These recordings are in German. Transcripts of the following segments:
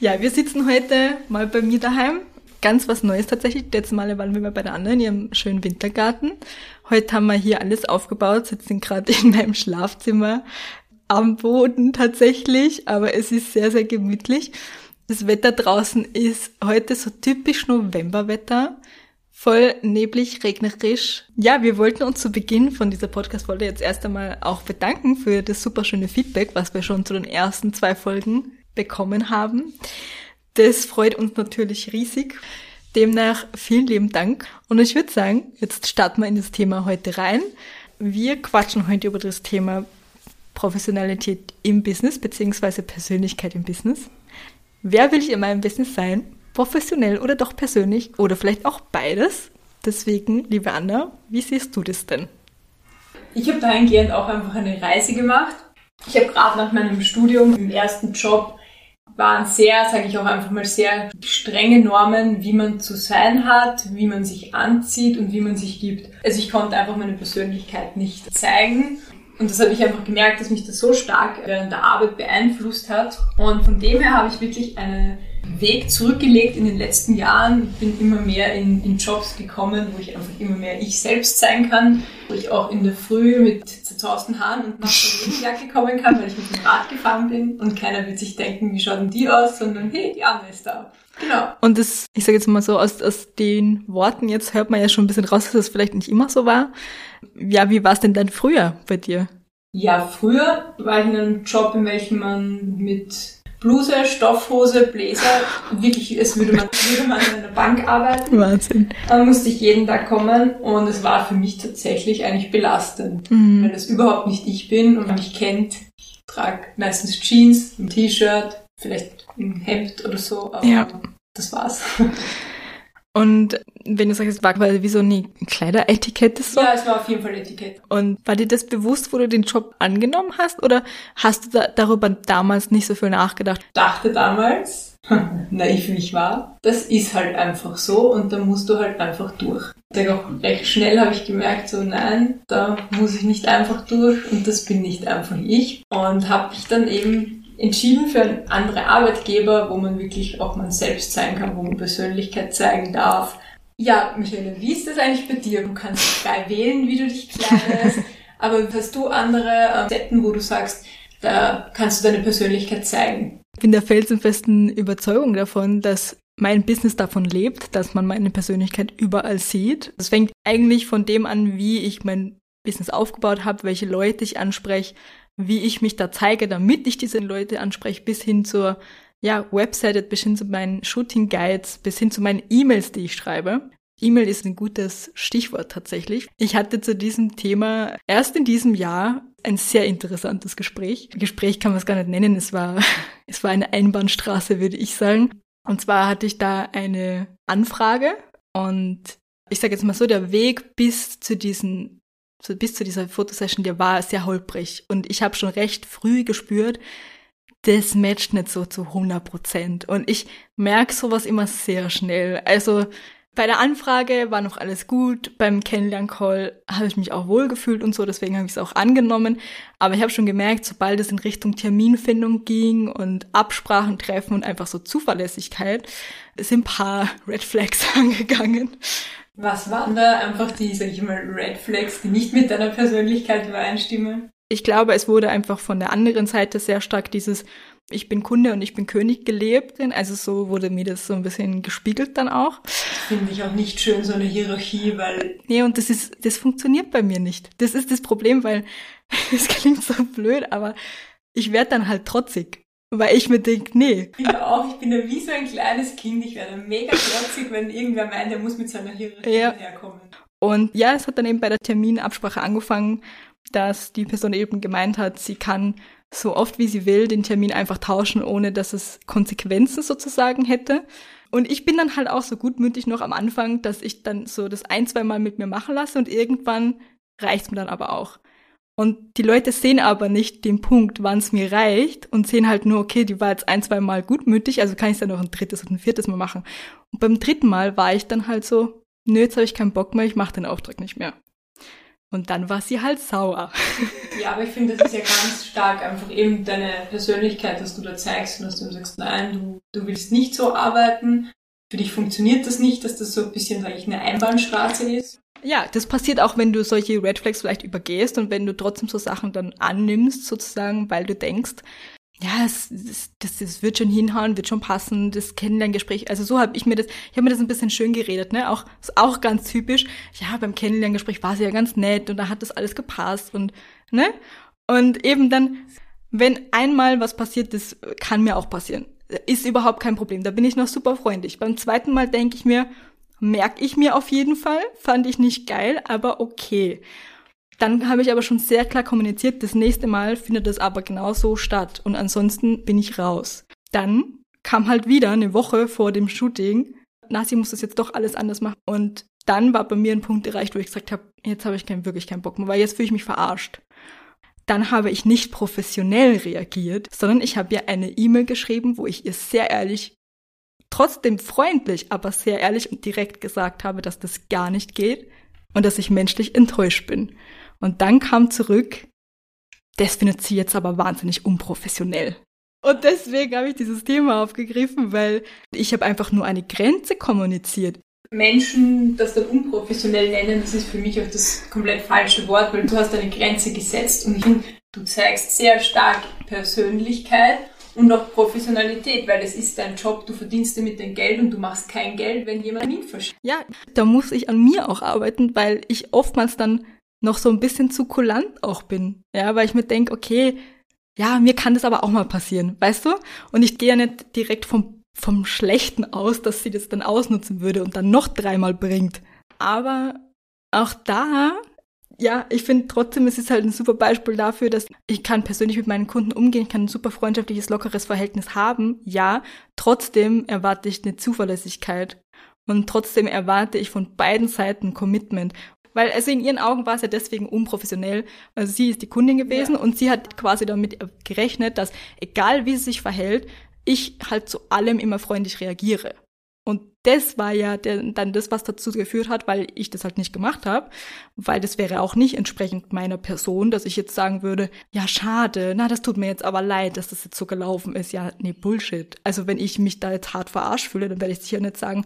Ja, wir sitzen heute mal bei mir daheim. Ganz was Neues tatsächlich. Letztes Mal waren wir mal bei der anderen in ihrem schönen Wintergarten. Heute haben wir hier alles aufgebaut, sitzen gerade in meinem Schlafzimmer am Boden tatsächlich, aber es ist sehr, sehr gemütlich. Das Wetter draußen ist heute so typisch Novemberwetter. Voll neblig, regnerisch. Ja, wir wollten uns zu Beginn von dieser Podcast-Folge jetzt erst einmal auch bedanken für das super schöne Feedback, was wir schon zu den ersten zwei Folgen bekommen haben. Das freut uns natürlich riesig. Demnach vielen lieben Dank. Und ich würde sagen, jetzt starten wir in das Thema heute rein. Wir quatschen heute über das Thema Professionalität im Business beziehungsweise Persönlichkeit im Business. Wer will ich in meinem Business sein? Professionell oder doch persönlich oder vielleicht auch beides? Deswegen, liebe Anna, wie siehst du das denn? Ich habe dahingehend auch einfach eine Reise gemacht. Ich habe gerade nach meinem Studium im ersten Job waren sehr, sage ich auch einfach mal, sehr strenge Normen, wie man zu sein hat, wie man sich anzieht und wie man sich gibt. Also ich konnte einfach meine Persönlichkeit nicht zeigen. Und das habe ich einfach gemerkt, dass mich das so stark während der Arbeit beeinflusst hat. Und von dem her habe ich wirklich einen Weg zurückgelegt in den letzten Jahren. Bin immer mehr in, in Jobs gekommen, wo ich einfach immer mehr ich selbst sein kann, wo ich auch in der Früh mit zerzausten Haaren und nach der Regenjacke kommen kann, weil ich mit dem Rad gefahren bin. Und keiner wird sich denken, wie schaut denn die aus, sondern hey, die Anne ist da. Genau. Und das, ich sage jetzt mal so, aus, aus den Worten jetzt hört man ja schon ein bisschen raus, dass das vielleicht nicht immer so war. Ja, wie war es denn dann früher bei dir? Ja, früher war ich in einem Job, in welchem man mit Bluse, Stoffhose, Bläser, wirklich, es würde man, würde man in einer Bank arbeiten. Wahnsinn. Dann musste ich jeden Tag kommen und es war für mich tatsächlich eigentlich belastend, mhm. weil das überhaupt nicht ich bin und man mich kennt. Ich trage meistens Jeans, ein T-Shirt, vielleicht ein Hemd oder so, aber ja. das war's. Und wenn du sagst, es war quasi wie so eine Kleideretikette so? Ja, es war auf jeden Fall Etikette. Und war dir das bewusst, wo du den Job angenommen hast? Oder hast du da, darüber damals nicht so viel nachgedacht? Dachte damals, naiv wie ich war, das ist halt einfach so und da musst du halt einfach durch. Und auch recht schnell habe ich gemerkt, so nein, da muss ich nicht einfach durch und das bin nicht einfach ich. Und habe mich dann eben entschieden für einen anderen Arbeitgeber, wo man wirklich auch man selbst sein kann, wo man Persönlichkeit zeigen darf. Ja, Michaela, wie ist das eigentlich bei dir? Du kannst frei wählen, wie du dich kleidest, aber hast du andere äh, Setten, wo du sagst, da kannst du deine Persönlichkeit zeigen? Ich bin der felsenfesten Überzeugung davon, dass mein Business davon lebt, dass man meine Persönlichkeit überall sieht. Es fängt eigentlich von dem an, wie ich mein Business aufgebaut habe, welche Leute ich anspreche, wie ich mich da zeige, damit ich diese Leute anspreche, bis hin zur ja, Webseite, bis hin zu meinen Shooting Guides, bis hin zu meinen E-Mails, die ich schreibe. E-Mail ist ein gutes Stichwort tatsächlich. Ich hatte zu diesem Thema erst in diesem Jahr ein sehr interessantes Gespräch. Gespräch kann man es gar nicht nennen. Es war, es war eine Einbahnstraße, würde ich sagen. Und zwar hatte ich da eine Anfrage und ich sage jetzt mal so, der Weg bis zu diesen so bis zu dieser Fotosession, der war sehr holprig. Und ich habe schon recht früh gespürt, das matcht nicht so zu 100 Prozent. Und ich merke sowas immer sehr schnell. Also bei der Anfrage war noch alles gut. Beim Kennenlern-Call habe ich mich auch wohlgefühlt und so, deswegen habe ich es auch angenommen. Aber ich habe schon gemerkt, sobald es in Richtung Terminfindung ging und Absprachen treffen und einfach so Zuverlässigkeit, sind ein paar Red Flags angegangen. Was waren da einfach die, sag ich mal, Red Flags, die nicht mit deiner Persönlichkeit übereinstimmen? Ich glaube, es wurde einfach von der anderen Seite sehr stark dieses ich bin Kunde und ich bin König gelebt. Also so wurde mir das so ein bisschen gespiegelt dann auch. Finde ich auch nicht schön, so eine Hierarchie, weil. Nee, und das ist, das funktioniert bei mir nicht. Das ist das Problem, weil es klingt so blöd, aber ich werde dann halt trotzig. Weil ich mir denke, nee. Ich bin auch, ich bin ja wie so ein kleines Kind. Ich werde mega trotzig, wenn irgendwer meint, er muss mit seiner Hierarchie ja. herkommen. Und ja, es hat dann eben bei der Terminabsprache angefangen, dass die Person eben gemeint hat, sie kann so oft wie sie will den Termin einfach tauschen, ohne dass es Konsequenzen sozusagen hätte. Und ich bin dann halt auch so gutmütig noch am Anfang, dass ich dann so das ein, zwei Mal mit mir machen lasse und irgendwann reicht's mir dann aber auch. Und die Leute sehen aber nicht den Punkt, wann es mir reicht und sehen halt nur, okay, die war jetzt ein, zwei Mal gutmütig, also kann ich dann noch ein drittes und ein viertes Mal machen. Und beim dritten Mal war ich dann halt so, nö, jetzt habe ich keinen Bock mehr, ich mache den Auftrag nicht mehr. Und dann war sie halt sauer. Ja, aber ich finde, das ist ja ganz stark einfach eben deine Persönlichkeit, dass du da zeigst und dass du sagst, nein, du, du willst nicht so arbeiten. Für dich funktioniert das nicht, dass das so ein bisschen, sag ich, eine Einbahnstraße ist. Ja, das passiert auch, wenn du solche Red Flags vielleicht übergehst und wenn du trotzdem so Sachen dann annimmst, sozusagen, weil du denkst, ja, es, das, das wird schon hinhauen, wird schon passen, das Kennenlerngespräch. Also so habe ich mir das, ich habe mir das ein bisschen schön geredet, ne? Auch ist auch ganz typisch. Ja, beim Kennenlerngespräch war sie ja ganz nett und da hat das alles gepasst und ne? Und eben dann, wenn einmal was passiert ist, kann mir auch passieren. Ist überhaupt kein Problem. Da bin ich noch super freundlich. Beim zweiten Mal denke ich mir, merke ich mir auf jeden Fall, fand ich nicht geil, aber okay. Dann habe ich aber schon sehr klar kommuniziert, das nächste Mal findet das aber genau so statt und ansonsten bin ich raus. Dann kam halt wieder eine Woche vor dem Shooting, Nasi muss das jetzt doch alles anders machen und dann war bei mir ein Punkt erreicht, wo ich gesagt habe, jetzt habe ich kein, wirklich keinen Bock mehr, weil jetzt fühle ich mich verarscht. Dann habe ich nicht professionell reagiert, sondern ich habe ihr eine E-Mail geschrieben, wo ich ihr sehr ehrlich, trotzdem freundlich, aber sehr ehrlich und direkt gesagt habe, dass das gar nicht geht und dass ich menschlich enttäuscht bin. Und dann kam zurück, das findet sie jetzt aber wahnsinnig unprofessionell. Und deswegen habe ich dieses Thema aufgegriffen, weil ich habe einfach nur eine Grenze kommuniziert. Menschen das dann unprofessionell nennen, das ist für mich auch das komplett falsche Wort, weil du hast eine Grenze gesetzt und du zeigst sehr stark Persönlichkeit und auch Professionalität, weil das ist dein Job, du verdienst damit dein Geld und du machst kein Geld, wenn jemand Termin verschickt. Ja, da muss ich an mir auch arbeiten, weil ich oftmals dann noch so ein bisschen zu kulant auch bin. Ja, weil ich mir denke, okay, ja, mir kann das aber auch mal passieren, weißt du? Und ich gehe ja nicht direkt vom, vom Schlechten aus, dass sie das dann ausnutzen würde und dann noch dreimal bringt. Aber auch da, ja, ich finde trotzdem, es ist halt ein super Beispiel dafür, dass ich kann persönlich mit meinen Kunden umgehen, ich kann ein super freundschaftliches, lockeres Verhältnis haben. Ja, trotzdem erwarte ich eine Zuverlässigkeit. Und trotzdem erwarte ich von beiden Seiten Commitment. Weil also in ihren Augen war es ja deswegen unprofessionell. Also sie ist die Kundin gewesen ja. und sie hat quasi damit gerechnet, dass egal wie sie sich verhält, ich halt zu allem immer freundlich reagiere. Und das war ja der, dann das, was dazu geführt hat, weil ich das halt nicht gemacht habe, weil das wäre auch nicht entsprechend meiner Person, dass ich jetzt sagen würde, ja schade, na das tut mir jetzt aber leid, dass das jetzt so gelaufen ist. Ja, nee, Bullshit. Also wenn ich mich da jetzt hart verarscht fühle, dann werde ich sicher nicht sagen,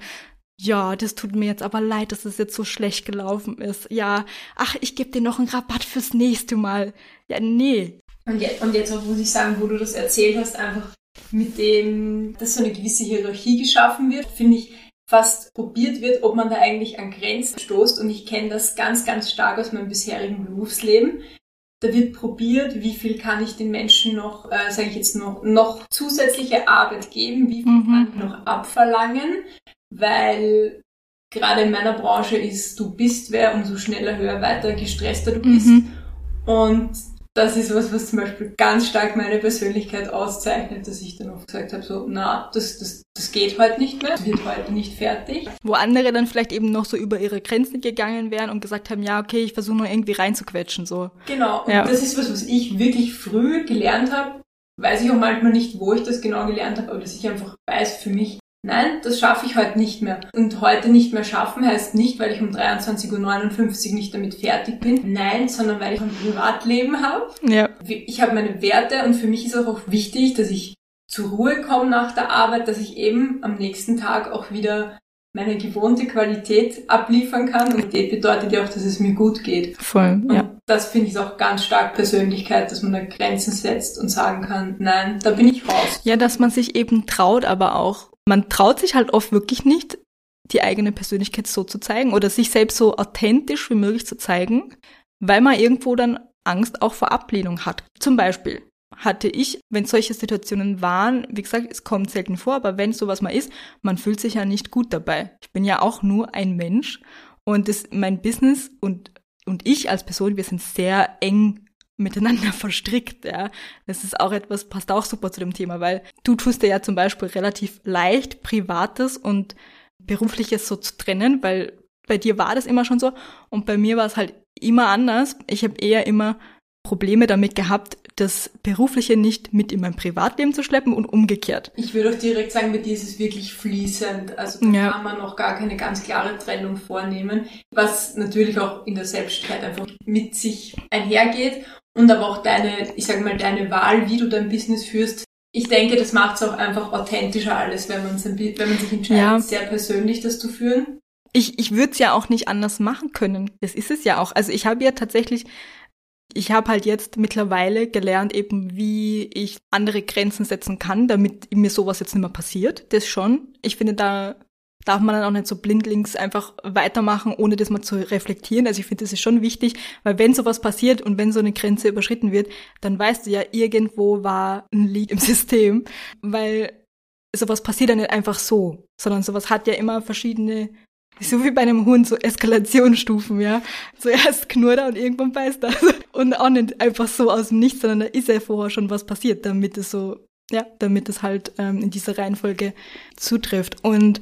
ja, das tut mir jetzt aber leid, dass es jetzt so schlecht gelaufen ist. Ja, ach, ich gebe dir noch einen Rabatt fürs nächste Mal. Ja, nee. Und jetzt, und jetzt muss ich sagen, wo du das erzählt hast, einfach mit dem, dass so eine gewisse Hierarchie geschaffen wird, finde ich, fast probiert wird, ob man da eigentlich an Grenzen stoßt. Und ich kenne das ganz, ganz stark aus meinem bisherigen Berufsleben. Da wird probiert, wie viel kann ich den Menschen noch, äh, sage ich jetzt noch, noch zusätzliche Arbeit geben, wie viel mhm. kann ich noch abverlangen, weil gerade in meiner Branche ist, du bist wer, umso schneller, höher, weiter, gestresster du bist. Mhm. Und das ist was, was zum Beispiel ganz stark meine Persönlichkeit auszeichnet, dass ich dann oft gesagt habe, so, na, das, das, das geht heute nicht mehr, das wird heute nicht fertig. Wo andere dann vielleicht eben noch so über ihre Grenzen gegangen wären und gesagt haben, ja, okay, ich versuche nur irgendwie reinzuquetschen, so. Genau, und ja. das ist was, was ich wirklich früh gelernt habe. Weiß ich auch manchmal nicht, wo ich das genau gelernt habe, aber dass ich einfach weiß für mich, Nein, das schaffe ich heute nicht mehr. Und heute nicht mehr schaffen heißt nicht, weil ich um 23.59 Uhr nicht damit fertig bin. Nein, sondern weil ich ein Privatleben habe. Ja. Ich habe meine Werte und für mich ist auch wichtig, dass ich zur Ruhe komme nach der Arbeit, dass ich eben am nächsten Tag auch wieder meine gewohnte Qualität abliefern kann. Und das bedeutet ja auch, dass es mir gut geht. Voll, ja. Und das finde ich auch ganz stark Persönlichkeit, dass man da Grenzen setzt und sagen kann, nein, da bin ich raus. Ja, dass man sich eben traut, aber auch man traut sich halt oft wirklich nicht, die eigene Persönlichkeit so zu zeigen oder sich selbst so authentisch wie möglich zu zeigen, weil man irgendwo dann Angst auch vor Ablehnung hat. Zum Beispiel hatte ich, wenn solche Situationen waren, wie gesagt, es kommt selten vor, aber wenn sowas mal ist, man fühlt sich ja nicht gut dabei. Ich bin ja auch nur ein Mensch und das, mein Business und, und ich als Person, wir sind sehr eng miteinander verstrickt, ja. Das ist auch etwas, passt auch super zu dem Thema, weil du tust dir ja zum Beispiel relativ leicht Privates und Berufliches so zu trennen, weil bei dir war das immer schon so und bei mir war es halt immer anders. Ich habe eher immer Probleme damit gehabt, das Berufliche nicht mit in mein Privatleben zu schleppen und umgekehrt. Ich würde auch direkt sagen, bei dir ist es wirklich fließend. Also da ja. kann man noch gar keine ganz klare Trennung vornehmen, was natürlich auch in der Selbstständigkeit einfach mit sich einhergeht und aber auch deine, ich sage mal, deine Wahl, wie du dein Business führst. Ich denke, das macht es auch einfach authentischer alles, wenn man, wenn man sich entscheidet, ja. sehr persönlich das zu führen. Ich, ich würde es ja auch nicht anders machen können. Das ist es ja auch. Also ich habe ja tatsächlich ich habe halt jetzt mittlerweile gelernt, eben wie ich andere Grenzen setzen kann, damit mir sowas jetzt nicht mehr passiert. Das schon. Ich finde, da darf man dann auch nicht so blindlings einfach weitermachen, ohne das mal zu reflektieren. Also ich finde, das ist schon wichtig, weil wenn sowas passiert und wenn so eine Grenze überschritten wird, dann weißt du ja, irgendwo war ein Leak im System, weil sowas passiert ja nicht einfach so, sondern sowas hat ja immer verschiedene so wie bei einem Hund, so Eskalationsstufen, ja. Zuerst knurrt er und irgendwann beißt er. Und auch nicht einfach so aus dem Nichts, sondern da ist ja vorher schon was passiert, damit es so, ja, damit es halt ähm, in dieser Reihenfolge zutrifft. Und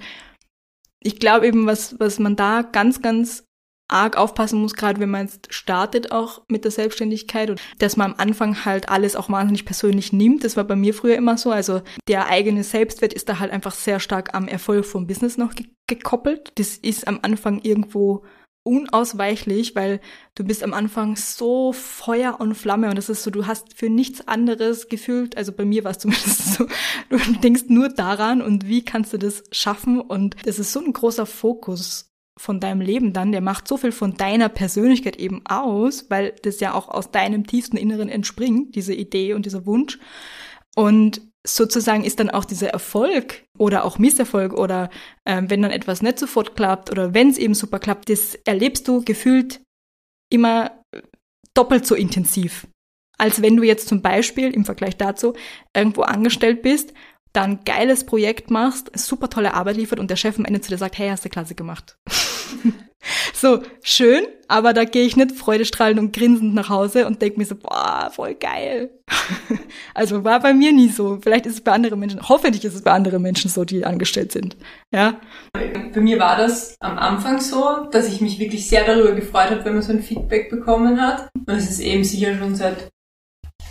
ich glaube eben, was, was man da ganz, ganz arg aufpassen muss, gerade wenn man jetzt startet auch mit der Selbstständigkeit und dass man am Anfang halt alles auch wahnsinnig persönlich nimmt. Das war bei mir früher immer so. Also der eigene Selbstwert ist da halt einfach sehr stark am Erfolg vom Business noch ge gekoppelt. Das ist am Anfang irgendwo unausweichlich, weil du bist am Anfang so Feuer und Flamme und das ist so, du hast für nichts anderes gefühlt, also bei mir war es zumindest so, du denkst nur daran und wie kannst du das schaffen? Und das ist so ein großer Fokus von deinem Leben dann, der macht so viel von deiner Persönlichkeit eben aus, weil das ja auch aus deinem tiefsten Inneren entspringt, diese Idee und dieser Wunsch. Und sozusagen ist dann auch dieser Erfolg oder auch Misserfolg oder äh, wenn dann etwas nicht sofort klappt oder wenn es eben super klappt, das erlebst du gefühlt immer doppelt so intensiv, als wenn du jetzt zum Beispiel im Vergleich dazu irgendwo angestellt bist dann geiles Projekt machst, super tolle Arbeit liefert und der Chef am Ende zu dir sagt, hey, hast du klasse gemacht. so, schön, aber da gehe ich nicht freudestrahlend und grinsend nach Hause und denke mir so, boah, voll geil. also war bei mir nie so. Vielleicht ist es bei anderen Menschen, hoffentlich ist es bei anderen Menschen so, die angestellt sind. Ja. Bei mir war das am Anfang so, dass ich mich wirklich sehr darüber gefreut habe, wenn man so ein Feedback bekommen hat. Und es ist eben sicher schon seit,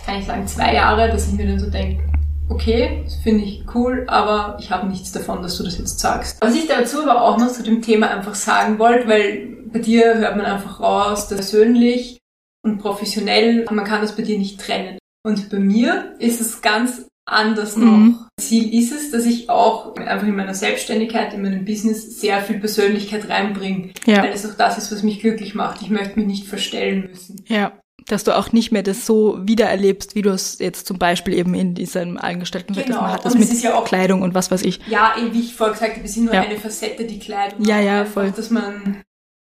kann ich sagen, zwei Jahre, dass ich mir dann so denke, okay, das finde ich cool, aber ich habe nichts davon, dass du das jetzt sagst. Was ich dazu aber auch noch zu dem Thema einfach sagen wollte, weil bei dir hört man einfach raus, dass persönlich und professionell, man kann das bei dir nicht trennen. Und bei mir ist es ganz anders mhm. noch. Ziel ist es, dass ich auch einfach in meiner Selbstständigkeit, in meinem Business sehr viel Persönlichkeit reinbringe. Ja. Weil es auch das ist, was mich glücklich macht. Ich möchte mich nicht verstellen müssen. Ja dass du auch nicht mehr das so wiedererlebst, wie du es jetzt zum Beispiel eben in diesem Eingestellten genau. hattest mit ja auch, Kleidung und was weiß ich. Ja, wie ich vorher gesagt habe, es ist nur ja. eine Facette, die Kleidung. Ja, ja, einfach, voll. Dass man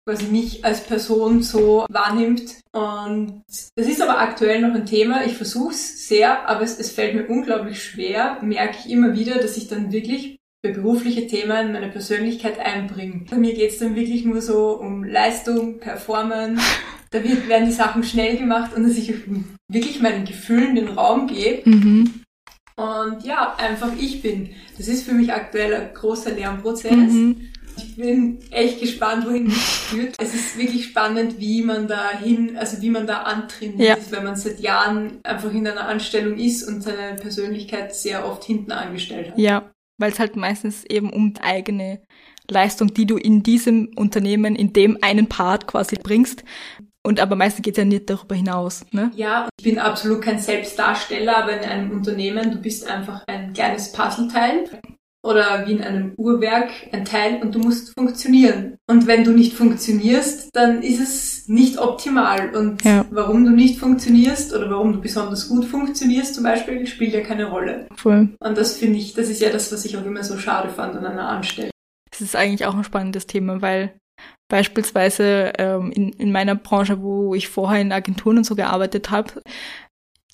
quasi mich als Person so wahrnimmt. Und das ist aber aktuell noch ein Thema. Ich versuche es sehr, aber es, es fällt mir unglaublich schwer, merke ich immer wieder, dass ich dann wirklich für berufliche Themen meine Persönlichkeit einbringe. Bei mir geht es dann wirklich nur so um Leistung, Performance, da wird, werden die Sachen schnell gemacht und dass ich wirklich meinen Gefühlen den Raum gebe. Mhm. Und ja, einfach ich bin. Das ist für mich aktuell ein großer Lernprozess. Mhm. Ich bin echt gespannt, wohin das führt. Es ist wirklich spannend, wie man da hin, also wie man da antrainiert ja. wenn man seit Jahren einfach in einer Anstellung ist und seine Persönlichkeit sehr oft hinten angestellt hat. Ja, weil es halt meistens eben um eigene Leistung, die du in diesem Unternehmen, in dem einen Part quasi bringst, und aber meistens geht es ja nicht darüber hinaus. Ne? Ja, ich bin absolut kein Selbstdarsteller, aber in einem Unternehmen, du bist einfach ein kleines Puzzleteil oder wie in einem Uhrwerk ein Teil und du musst funktionieren. Und wenn du nicht funktionierst, dann ist es nicht optimal. Und ja. warum du nicht funktionierst oder warum du besonders gut funktionierst zum Beispiel, spielt ja keine Rolle. Voll. Und das finde ich, das ist ja das, was ich auch immer so schade fand an einer Anstellung. Das ist eigentlich auch ein spannendes Thema, weil Beispielsweise ähm, in, in meiner Branche, wo ich vorher in Agenturen und so gearbeitet habe,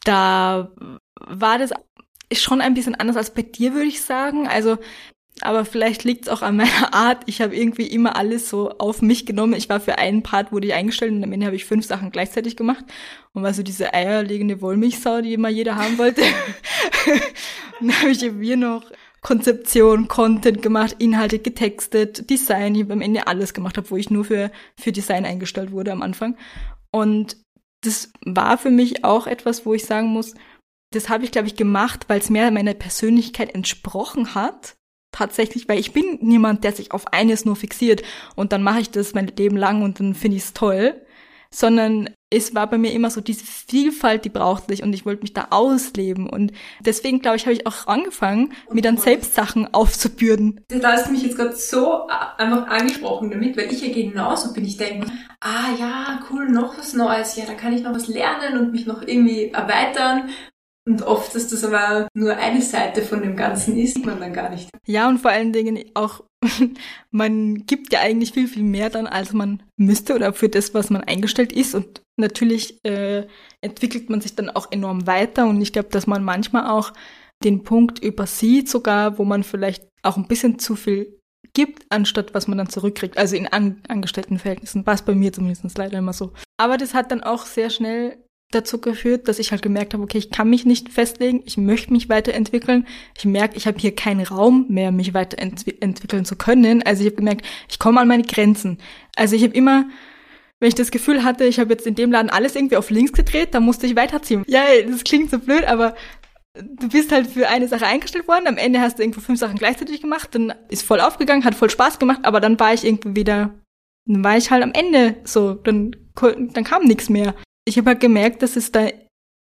da war das schon ein bisschen anders als bei dir, würde ich sagen. Also, aber vielleicht liegt es auch an meiner Art. Ich habe irgendwie immer alles so auf mich genommen. Ich war für einen Part, wurde ich eingestellt und am Ende habe ich fünf Sachen gleichzeitig gemacht. Und war so diese eierlegende Wollmilchsau, die immer jeder haben wollte. dann habe ich eben hier noch Konzeption, Content gemacht, Inhalte getextet, Design, ich habe am Ende alles gemacht, wo ich nur für, für Design eingestellt wurde am Anfang. Und das war für mich auch etwas, wo ich sagen muss, das habe ich, glaube ich, gemacht, weil es mehr meiner Persönlichkeit entsprochen hat. Tatsächlich, weil ich bin niemand, der sich auf eines nur fixiert und dann mache ich das mein Leben lang und dann finde ich es toll, sondern es war bei mir immer so diese Vielfalt, die brauchte ich und ich wollte mich da ausleben und deswegen glaube ich, habe ich auch angefangen, mir dann selbst Sachen aufzubürden. Da hast du mich jetzt gerade so einfach angesprochen damit, weil ich ja genauso bin. Ich denke, ah ja, cool, noch was Neues, ja, da kann ich noch was lernen und mich noch irgendwie erweitern und oft, dass das aber nur eine Seite von dem Ganzen ist, sieht man dann gar nicht. Ja, und vor allen Dingen auch, man gibt ja eigentlich viel, viel mehr dann, als man müsste oder für das, was man eingestellt ist. Und natürlich äh, entwickelt man sich dann auch enorm weiter. Und ich glaube, dass man manchmal auch den Punkt übersieht, sogar, wo man vielleicht auch ein bisschen zu viel gibt, anstatt was man dann zurückkriegt. Also in An Angestelltenverhältnissen war es bei mir zumindest leider immer so. Aber das hat dann auch sehr schnell dazu geführt, dass ich halt gemerkt habe, okay, ich kann mich nicht festlegen, ich möchte mich weiterentwickeln. Ich merke, ich habe hier keinen Raum mehr, mich weiterentwickeln zu können. Also ich habe gemerkt, ich komme an meine Grenzen. Also ich habe immer, wenn ich das Gefühl hatte, ich habe jetzt in dem Laden alles irgendwie auf links gedreht, dann musste ich weiterziehen. Ja, das klingt so blöd, aber du bist halt für eine Sache eingestellt worden, am Ende hast du irgendwo fünf Sachen gleichzeitig gemacht, dann ist voll aufgegangen, hat voll Spaß gemacht, aber dann war ich irgendwie wieder, dann war ich halt am Ende so, dann, dann kam nichts mehr ich habe halt gemerkt, dass es da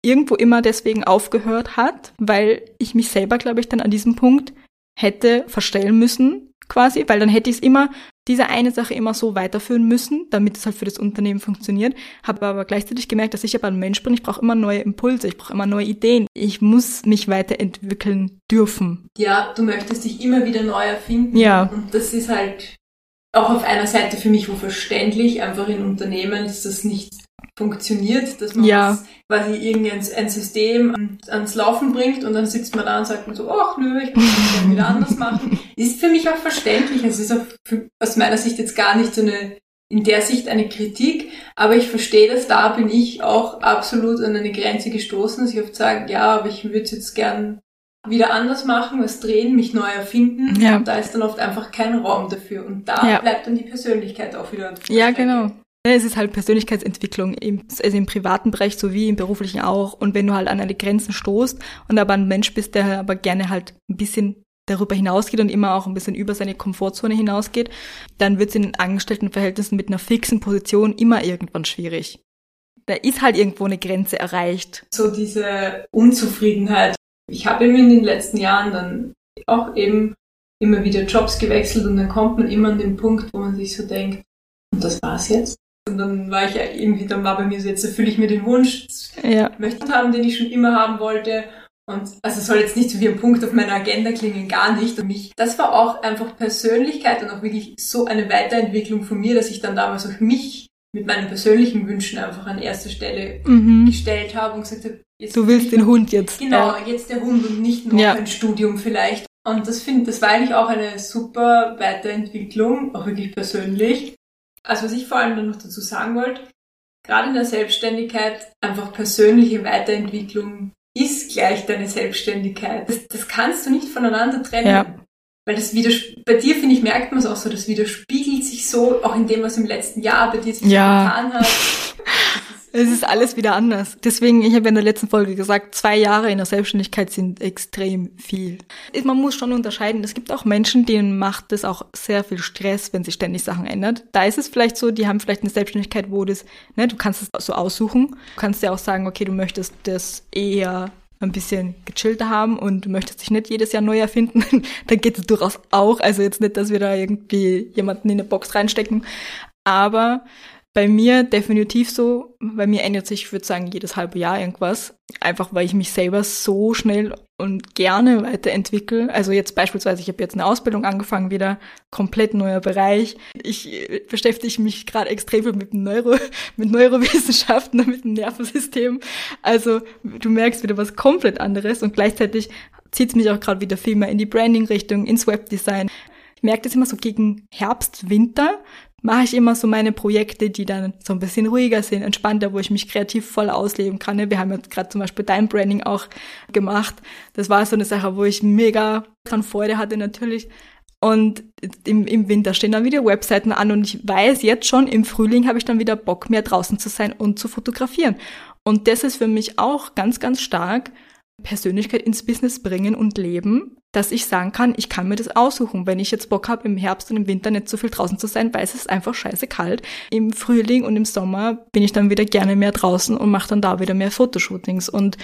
irgendwo immer deswegen aufgehört hat, weil ich mich selber, glaube ich, dann an diesem Punkt hätte verstellen müssen, quasi, weil dann hätte ich es immer, diese eine Sache immer so weiterführen müssen, damit es halt für das Unternehmen funktioniert. Habe aber gleichzeitig gemerkt, dass ich aber ein Mensch bin, ich brauche immer neue Impulse, ich brauche immer neue Ideen. Ich muss mich weiterentwickeln dürfen. Ja, du möchtest dich immer wieder neu erfinden. Ja. Und das ist halt auch auf einer Seite für mich wo verständlich, einfach in Unternehmen ist das nicht funktioniert, dass man ja. quasi irgendwie ein, ein System ans Laufen bringt und dann sitzt man da und sagt man so, ach nö, ich muss das wieder anders machen. Ist für mich auch verständlich. Es ist auch für, aus meiner Sicht jetzt gar nicht so eine, in der Sicht eine Kritik, aber ich verstehe das, da bin ich auch absolut an eine Grenze gestoßen, dass ich oft sage, ja, aber ich würde es jetzt gern wieder anders machen, was drehen, mich neu erfinden. Ja. Und da ist dann oft einfach kein Raum dafür. Und da ja. bleibt dann die Persönlichkeit auch wieder. Ja, genau. Es ist halt Persönlichkeitsentwicklung, im, also im privaten Bereich sowie im beruflichen auch. Und wenn du halt an eine Grenzen stoßt und aber ein Mensch bist, der aber gerne halt ein bisschen darüber hinausgeht und immer auch ein bisschen über seine Komfortzone hinausgeht, dann wird es in Angestelltenverhältnissen mit einer fixen Position immer irgendwann schwierig. Da ist halt irgendwo eine Grenze erreicht. So diese Unzufriedenheit. Ich habe eben in den letzten Jahren dann auch eben immer wieder Jobs gewechselt und dann kommt man immer an den Punkt, wo man sich so denkt, und das war's jetzt. Und dann war ich ja irgendwie, dann war bei mir so, jetzt erfülle ich mir den Wunsch, ja. möchte haben, den ich schon immer haben wollte. Und also soll jetzt nicht so wie ein Punkt auf meiner Agenda klingen, gar nicht. Und mich, das war auch einfach Persönlichkeit und auch wirklich so eine Weiterentwicklung von mir, dass ich dann damals auch mich mit meinen persönlichen Wünschen einfach an erste Stelle mhm. gestellt habe und gesagt habe, jetzt du willst den Hund jetzt. Genau, ja. jetzt der Hund und nicht nur ja. ein Studium vielleicht. Und das finde, das war eigentlich auch eine super Weiterentwicklung, auch wirklich persönlich. Also was ich vor allem dann noch dazu sagen wollte, gerade in der Selbstständigkeit einfach persönliche Weiterentwicklung ist gleich deine Selbstständigkeit. Das, das kannst du nicht voneinander trennen. Ja. Weil das bei dir, finde ich, merkt man es auch so, das widerspiegelt sich so, auch in dem, was im letzten Jahr bei dir sich ja. getan hat. Es ist alles wieder anders. Deswegen, ich habe in der letzten Folge gesagt, zwei Jahre in der Selbstständigkeit sind extrem viel. Man muss schon unterscheiden. Es gibt auch Menschen, denen macht es auch sehr viel Stress, wenn sich ständig Sachen ändert. Da ist es vielleicht so, die haben vielleicht eine Selbstständigkeit, wo das, ne, du kannst es so aussuchen. Du kannst ja auch sagen, okay, du möchtest das eher ein bisschen gechillter haben und du möchtest dich nicht jedes Jahr neu erfinden, dann geht es durchaus auch. Also jetzt nicht, dass wir da irgendwie jemanden in eine Box reinstecken. Aber bei mir definitiv so. Bei mir ändert sich, ich würde sagen, jedes halbe Jahr irgendwas. Einfach weil ich mich selber so schnell und gerne weiterentwickle. Also jetzt beispielsweise, ich habe jetzt eine Ausbildung angefangen, wieder komplett neuer Bereich. Ich äh, beschäftige mich gerade extrem viel mit Neuro, mit Neurowissenschaften und mit dem Nervensystem. Also du merkst wieder was komplett anderes und gleichzeitig zieht es mich auch gerade wieder viel mehr in die Branding-Richtung, ins Webdesign. Ich merke das immer so gegen Herbst, Winter, mache ich immer so meine Projekte, die dann so ein bisschen ruhiger sind, entspannter, wo ich mich kreativ voll ausleben kann. Wir haben jetzt gerade zum Beispiel Dein Branding auch gemacht. Das war so eine Sache, wo ich mega dran Freude hatte natürlich. Und im, im Winter stehen dann wieder Webseiten an und ich weiß jetzt schon, im Frühling habe ich dann wieder Bock, mehr draußen zu sein und zu fotografieren. Und das ist für mich auch ganz, ganz stark Persönlichkeit ins Business bringen und leben, dass ich sagen kann, ich kann mir das aussuchen. Wenn ich jetzt Bock habe, im Herbst und im Winter nicht so viel draußen zu sein, weil es ist einfach scheiße kalt. Im Frühling und im Sommer bin ich dann wieder gerne mehr draußen und mache dann da wieder mehr Fotoshootings. Und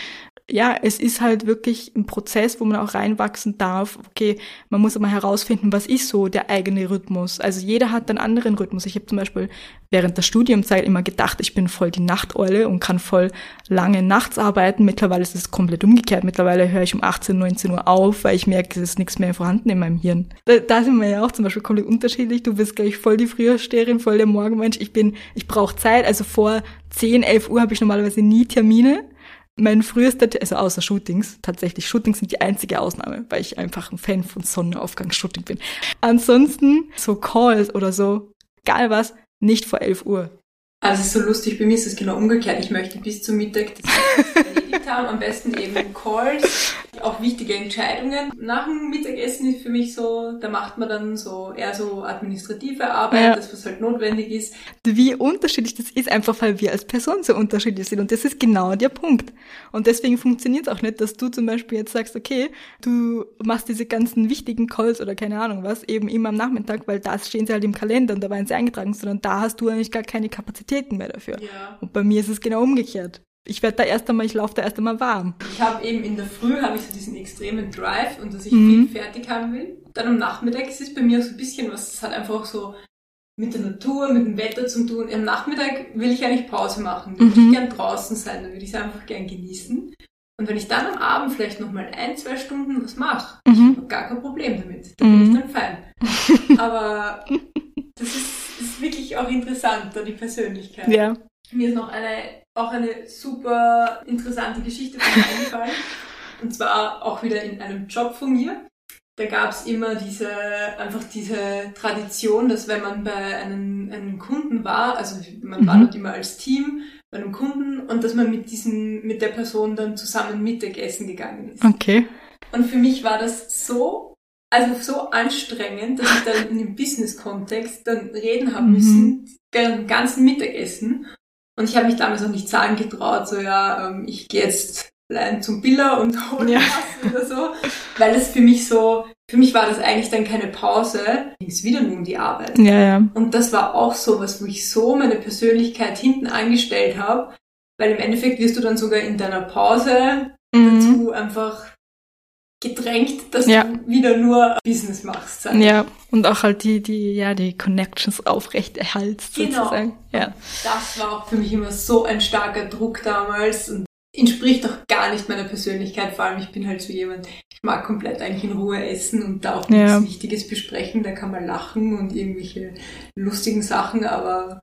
ja, es ist halt wirklich ein Prozess, wo man auch reinwachsen darf. Okay, man muss aber herausfinden, was ist so der eigene Rhythmus. Also jeder hat einen anderen Rhythmus. Ich habe zum Beispiel während der Studiumzeit immer gedacht, ich bin voll die Nachteule und kann voll lange nachts arbeiten. Mittlerweile ist es komplett umgekehrt. Mittlerweile höre ich um 18, 19 Uhr auf, weil ich merke, es ist nichts mehr vorhanden in meinem Hirn. Da, da sind wir ja auch zum Beispiel komplett unterschiedlich. Du bist gleich voll die Frühaufsteherin, voll der Morgenmensch. Ich bin, ich brauche Zeit. Also vor 10, 11 Uhr habe ich normalerweise nie Termine. Mein frühester, also außer Shootings, tatsächlich, Shootings sind die einzige Ausnahme, weil ich einfach ein Fan von Sonnenaufgangsshooting bin. Ansonsten, so Calls oder so, egal was, nicht vor 11 Uhr. Also es ist so lustig, bei mir ist es genau umgekehrt. Ich möchte bis zum Mittag das erledigt haben, am besten eben Calls, auch wichtige Entscheidungen. Nach dem Mittagessen ist für mich so, da macht man dann so eher so administrative Arbeit, ja. das was halt notwendig ist. Wie unterschiedlich das ist, einfach weil wir als Person so unterschiedlich sind und das ist genau der Punkt. Und deswegen funktioniert es auch nicht, dass du zum Beispiel jetzt sagst, okay, du machst diese ganzen wichtigen Calls oder keine Ahnung was, eben immer am Nachmittag, weil da stehen sie halt im Kalender und da waren sie eingetragen, sondern da hast du eigentlich gar keine Kapazitäten mehr dafür. Ja. Und bei mir ist es genau umgekehrt ich werde da erst einmal, ich laufe da erst einmal warm. Ich habe eben in der Früh habe ich so diesen extremen Drive und dass ich mhm. viel fertig haben will. Dann am Nachmittag ist es bei mir so ein bisschen was, es hat einfach so mit der Natur, mit dem Wetter zu tun. Am Nachmittag will ich eigentlich Pause machen, will mhm. ich gern draußen sein, dann will ich es einfach gern genießen. Und wenn ich dann am Abend vielleicht nochmal ein, zwei Stunden was mache, mhm. habe gar kein Problem damit. Da bin ich mhm. dann fein. Aber das ist, ist wirklich auch interessant, da die Persönlichkeit. Ja. Mir ist noch eine auch eine super interessante Geschichte von mir eingefallen. Und zwar auch wieder in einem Job von mir. Da gab es immer diese, einfach diese Tradition, dass wenn man bei einem, einem Kunden war, also man mhm. war dort immer als Team bei einem Kunden und dass man mit diesem, mit der Person dann zusammen Mittagessen gegangen ist. Okay. Und für mich war das so, also so anstrengend, dass ich dann in dem Business-Kontext dann reden haben mhm. müssen, beim ganzen Mittagessen. Und ich habe mich damals auch nicht sagen getraut, so ja, ähm, ich gehe jetzt allein zum Biller und hole ja. was oder so. Weil es für mich so, für mich war das eigentlich dann keine Pause, ging es wieder nur um die Arbeit. Ja, ja. Und das war auch so was, wo ich so meine Persönlichkeit hinten angestellt habe, weil im Endeffekt wirst du dann sogar in deiner Pause mhm. dazu einfach gedrängt, dass ja. du wieder nur Business machst. Ja, und auch halt die, die, ja, die Connections aufrechterhaltst genau. sozusagen. Ja. Das war auch für mich immer so ein starker Druck damals und entspricht auch gar nicht meiner Persönlichkeit. Vor allem, ich bin halt so jemand, ich mag komplett eigentlich in Ruhe essen und da auch nichts ja. Wichtiges besprechen. Da kann man lachen und irgendwelche lustigen Sachen, aber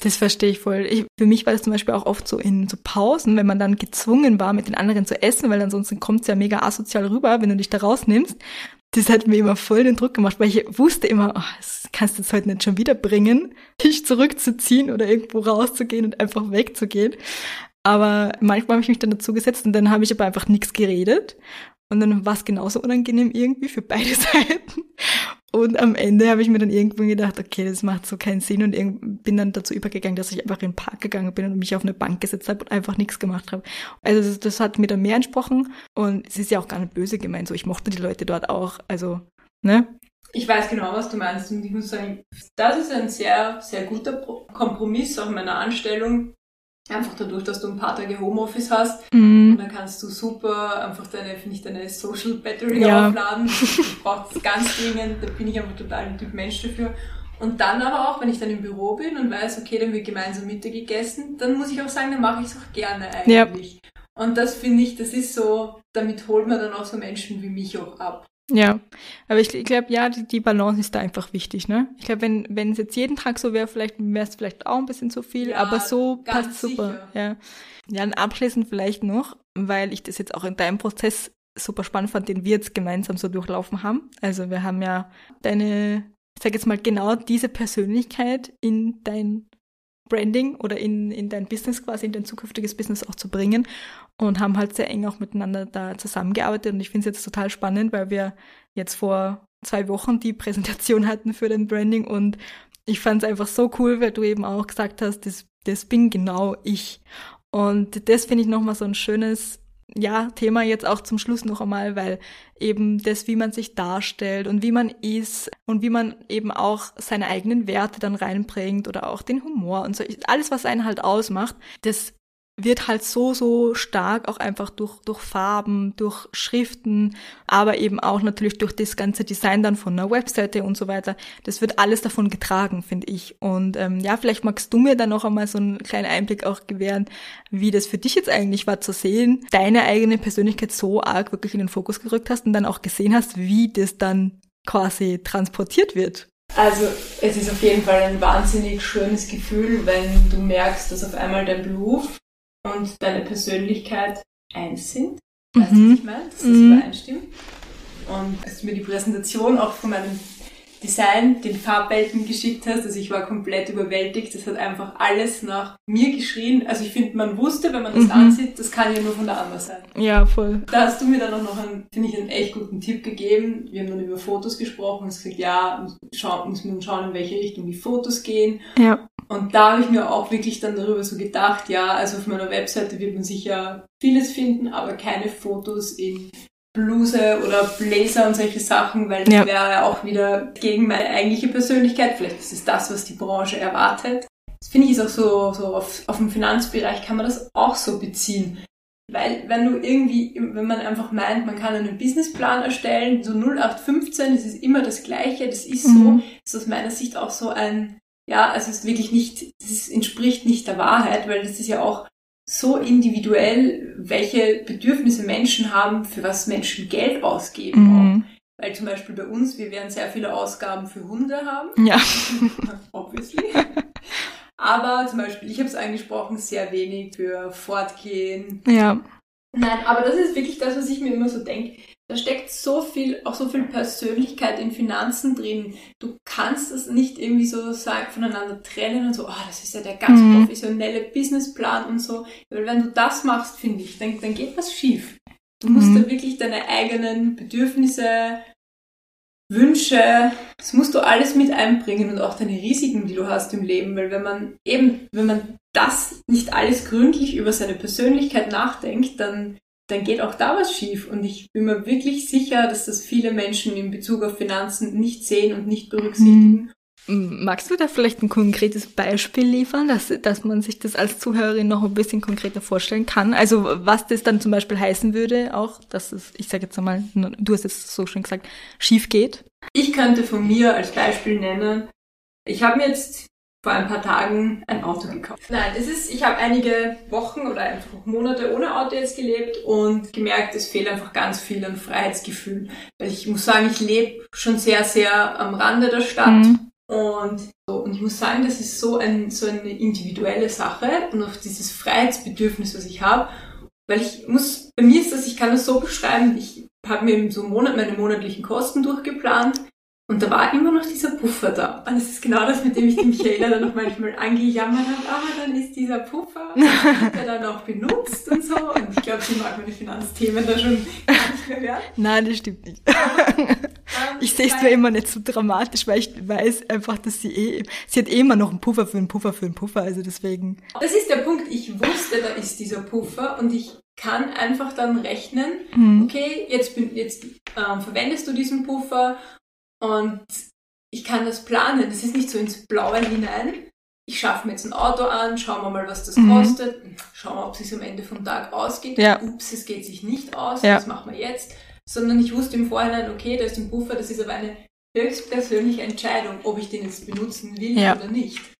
das verstehe ich voll. Ich, für mich war das zum Beispiel auch oft so in so Pausen, wenn man dann gezwungen war, mit den anderen zu essen, weil ansonsten kommt es ja mega asozial rüber, wenn du dich da rausnimmst. Das hat mir immer voll den Druck gemacht, weil ich wusste immer, oh, das kannst du jetzt heute nicht schon wieder bringen, dich zurückzuziehen oder irgendwo rauszugehen und einfach wegzugehen. Aber manchmal habe ich mich dann dazu gesetzt und dann habe ich aber einfach nichts geredet. Und dann war es genauso unangenehm irgendwie für beide Seiten. Und am Ende habe ich mir dann irgendwann gedacht, okay, das macht so keinen Sinn und bin dann dazu übergegangen, dass ich einfach in den Park gegangen bin und mich auf eine Bank gesetzt habe und einfach nichts gemacht habe. Also das, das hat mir dann mehr entsprochen und es ist ja auch gar nicht böse gemeint. So, ich mochte die Leute dort auch. Also, ne? Ich weiß genau, was du meinst und ich muss sagen, das ist ein sehr, sehr guter Kompromiss in meiner Anstellung. Einfach dadurch, dass du ein paar Tage Homeoffice hast mhm. und dann kannst du super einfach deine, finde ich, deine Social Battery ja. aufladen. Ich brauche das ganz dringend, da bin ich einfach total ein Typ Mensch dafür. Und dann aber auch, wenn ich dann im Büro bin und weiß, okay, dann wird gemeinsam Mittag gegessen, dann muss ich auch sagen, dann mache ich es auch gerne eigentlich. Ja. Und das finde ich, das ist so, damit holt man dann auch so Menschen wie mich auch ab. Ja, aber ich, ich glaube, ja, die, die, Balance ist da einfach wichtig, ne? Ich glaube, wenn wenn es jetzt jeden Tag so wäre, vielleicht wäre es vielleicht auch ein bisschen zu viel, ja, aber so passt super. Sicher. Ja. Ja, und abschließend vielleicht noch, weil ich das jetzt auch in deinem Prozess super spannend fand, den wir jetzt gemeinsam so durchlaufen haben. Also wir haben ja deine, ich sag jetzt mal genau diese Persönlichkeit in dein Branding oder in, in dein Business quasi, in dein zukünftiges Business auch zu bringen und haben halt sehr eng auch miteinander da zusammengearbeitet und ich finde es jetzt total spannend, weil wir jetzt vor zwei Wochen die Präsentation hatten für den Branding und ich fand es einfach so cool, weil du eben auch gesagt hast, das, das bin genau ich. Und das finde ich nochmal so ein schönes ja, Thema jetzt auch zum Schluss noch einmal, weil eben das, wie man sich darstellt und wie man ist und wie man eben auch seine eigenen Werte dann reinbringt oder auch den Humor und so, alles, was einen halt ausmacht, das wird halt so, so stark auch einfach durch, durch Farben, durch Schriften, aber eben auch natürlich durch das ganze Design dann von einer Webseite und so weiter. Das wird alles davon getragen, finde ich. Und ähm, ja, vielleicht magst du mir dann noch einmal so einen kleinen Einblick auch gewähren, wie das für dich jetzt eigentlich war zu sehen, deine eigene Persönlichkeit so arg wirklich in den Fokus gerückt hast und dann auch gesehen hast, wie das dann quasi transportiert wird. Also es ist auf jeden Fall ein wahnsinnig schönes Gefühl, wenn du merkst, dass auf einmal dein Beruf und deine Persönlichkeit eins sind. Weißt du, mhm. was ich meine? Dass das mhm. übereinstimmt. Und als du mir die Präsentation auch von meinem Design, den Farbwelten geschickt hast, also ich war komplett überwältigt. Das hat einfach alles nach mir geschrien. Also ich finde, man wusste, wenn man das mhm. ansieht, das kann ja nur von der Anna sein. Ja, voll. Da hast du mir dann auch noch einen, finde ich, einen echt guten Tipp gegeben. Wir haben dann über Fotos gesprochen und gesagt, ja, schau, muss man schauen, in welche Richtung die Fotos gehen. Ja. Und da habe ich mir auch wirklich dann darüber so gedacht, ja, also auf meiner Webseite wird man sicher vieles finden, aber keine Fotos in Bluse oder Blazer und solche Sachen, weil das ja. wäre ja auch wieder gegen meine eigentliche Persönlichkeit. Vielleicht ist es das, was die Branche erwartet. Das finde ich ist auch so, so auf, auf dem Finanzbereich kann man das auch so beziehen. Weil wenn du irgendwie, wenn man einfach meint, man kann einen Businessplan erstellen, so 0815, das ist immer das Gleiche, das ist mhm. so, das ist aus meiner Sicht auch so ein, ja, also es ist wirklich nicht, das entspricht nicht der Wahrheit, weil das ist ja auch so individuell, welche Bedürfnisse Menschen haben, für was Menschen Geld ausgeben. Mhm. Weil zum Beispiel bei uns, wir werden sehr viele Ausgaben für Hunde haben. Ja. Obviously. Aber zum Beispiel, ich habe es angesprochen, sehr wenig für Fortgehen. Ja. Nein, aber das ist wirklich das, was ich mir immer so denke. Da steckt so viel, auch so viel Persönlichkeit in Finanzen drin. Du kannst das nicht irgendwie so sagen, voneinander trennen und so, oh, das ist ja der ganz mhm. professionelle Businessplan und so. Weil wenn du das machst, finde ich, dann, dann geht was schief. Du musst mhm. da wirklich deine eigenen Bedürfnisse, Wünsche, das musst du alles mit einbringen und auch deine Risiken, die du hast im Leben, weil wenn man eben, wenn man das nicht alles gründlich über seine Persönlichkeit nachdenkt, dann dann geht auch da was schief. Und ich bin mir wirklich sicher, dass das viele Menschen in Bezug auf Finanzen nicht sehen und nicht berücksichtigen. Mhm. Magst du da vielleicht ein konkretes Beispiel liefern, dass, dass man sich das als Zuhörerin noch ein bisschen konkreter vorstellen kann? Also was das dann zum Beispiel heißen würde, auch, dass es, ich sage jetzt einmal, du hast es so schön gesagt, schief geht? Ich könnte von mir als Beispiel nennen, ich habe mir jetzt vor ein paar Tagen ein Auto gekauft. Nein, das ist, ich habe einige Wochen oder einfach Monate ohne Auto jetzt gelebt und gemerkt, es fehlt einfach ganz viel an Freiheitsgefühl. Weil ich muss sagen, ich lebe schon sehr, sehr am Rande der Stadt. Mhm. Und, so, und ich muss sagen, das ist so, ein, so eine individuelle Sache und auch dieses Freiheitsbedürfnis, was ich habe. Weil ich muss, bei mir ist das, ich kann das so beschreiben, ich habe mir so Monat, meine monatlichen Kosten durchgeplant und da war immer noch dieser Puffer da. Und das ist genau das, mit dem ich die Michaela dann noch manchmal angejammert habe. Ah, dann ist dieser Puffer, der dann auch benutzt und so. Und ich glaube, sie mag meine Finanzthemen da schon gar nicht mehr hören. Nein, das stimmt nicht. ich sehe es nur immer nicht so dramatisch, weil ich weiß einfach, dass sie eh, sie hat eh immer noch einen Puffer für einen Puffer für einen Puffer, also deswegen. Das ist der Punkt. Ich wusste, da ist dieser Puffer und ich kann einfach dann rechnen, mhm. okay, jetzt, bin, jetzt ähm, verwendest du diesen Puffer und ich kann das planen. Das ist nicht so ins Blaue hinein. Ich schaffe mir jetzt ein Auto an, schauen wir mal, was das mhm. kostet. Schauen wir, ob es sich am Ende vom Tag ausgeht. Ja. Ups, es geht sich nicht aus, ja. was machen wir jetzt? Sondern ich wusste im Vorhinein, okay, da ist ein Puffer, das ist aber eine höchstpersönliche Entscheidung, ob ich den jetzt benutzen will ja. oder nicht.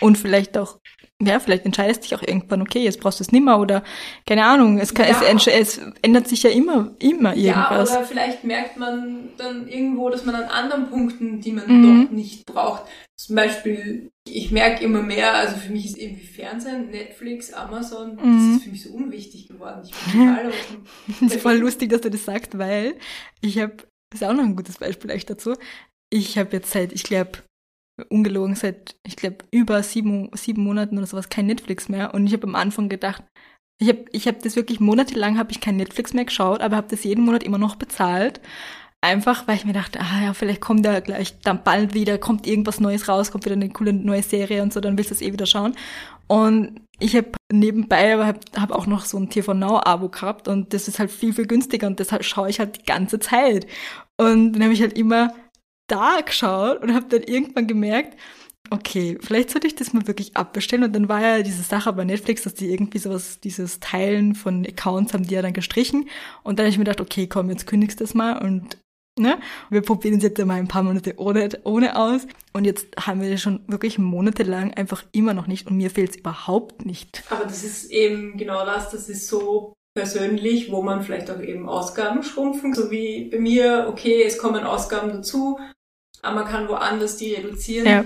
Und vielleicht auch ja, vielleicht entscheidest du dich auch irgendwann, okay, jetzt brauchst du es nimmer oder keine Ahnung, es, kann, ja. es, es, ändert sich ja immer, immer irgendwas. Ja, oder vielleicht merkt man dann irgendwo, dass man an anderen Punkten, die man mhm. doch nicht braucht. Zum Beispiel, ich merke immer mehr, also für mich ist irgendwie Fernsehen, Netflix, Amazon, mhm. das ist für mich so unwichtig geworden. Ich bin total Das ist voll lustig, dass du das sagst, weil ich habe, das ist auch noch ein gutes Beispiel echt dazu, ich habe jetzt seit, ich glaube, ungelogen seit, ich glaube, über sieben, sieben Monaten oder sowas kein Netflix mehr. Und ich habe am Anfang gedacht, ich habe ich hab das wirklich monatelang habe ich kein Netflix mehr geschaut, aber habe das jeden Monat immer noch bezahlt. Einfach, weil ich mir dachte, ah ja, vielleicht kommt ja gleich dann bald wieder, kommt irgendwas Neues raus, kommt wieder eine coole neue Serie und so, dann willst du es eh wieder schauen. Und ich habe nebenbei aber hab, hab auch noch so ein TV Now Abo gehabt und das ist halt viel, viel günstiger und deshalb schaue ich halt die ganze Zeit. Und dann habe ich halt immer da geschaut und habe dann irgendwann gemerkt, okay, vielleicht sollte ich das mal wirklich abbestellen. Und dann war ja diese Sache bei Netflix, dass die irgendwie sowas, dieses Teilen von Accounts haben die ja dann gestrichen. Und dann habe ich mir gedacht, okay, komm, jetzt kündigst du das mal und ne, wir probieren es jetzt mal ein paar Monate ohne, ohne aus. Und jetzt haben wir das schon wirklich monatelang einfach immer noch nicht und mir fehlt es überhaupt nicht. Aber das ist eben genau das, das ist so persönlich, wo man vielleicht auch eben Ausgaben schrumpfen, so wie bei mir, okay, es kommen Ausgaben dazu, aber man kann woanders die reduzieren. Ja.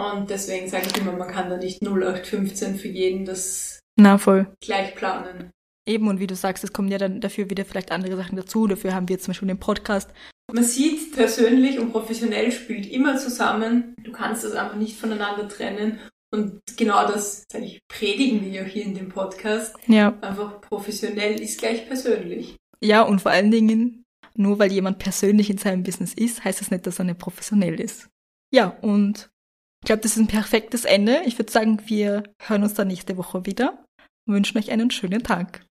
Und deswegen sage ich immer, man kann da nicht 0815 für jeden das Na, voll. gleich planen. Eben, und wie du sagst, es kommen ja dann dafür wieder vielleicht andere Sachen dazu. Dafür haben wir zum Beispiel den Podcast. Man sieht, persönlich und professionell spielt immer zusammen. Du kannst das einfach nicht voneinander trennen. Und genau das, sage ich, predigen wir ja hier in dem Podcast. Ja. Einfach professionell ist gleich persönlich. Ja, und vor allen Dingen, nur weil jemand persönlich in seinem Business ist, heißt das nicht, dass er nicht professionell ist. Ja, und ich glaube, das ist ein perfektes Ende. Ich würde sagen, wir hören uns dann nächste Woche wieder und wünschen euch einen schönen Tag.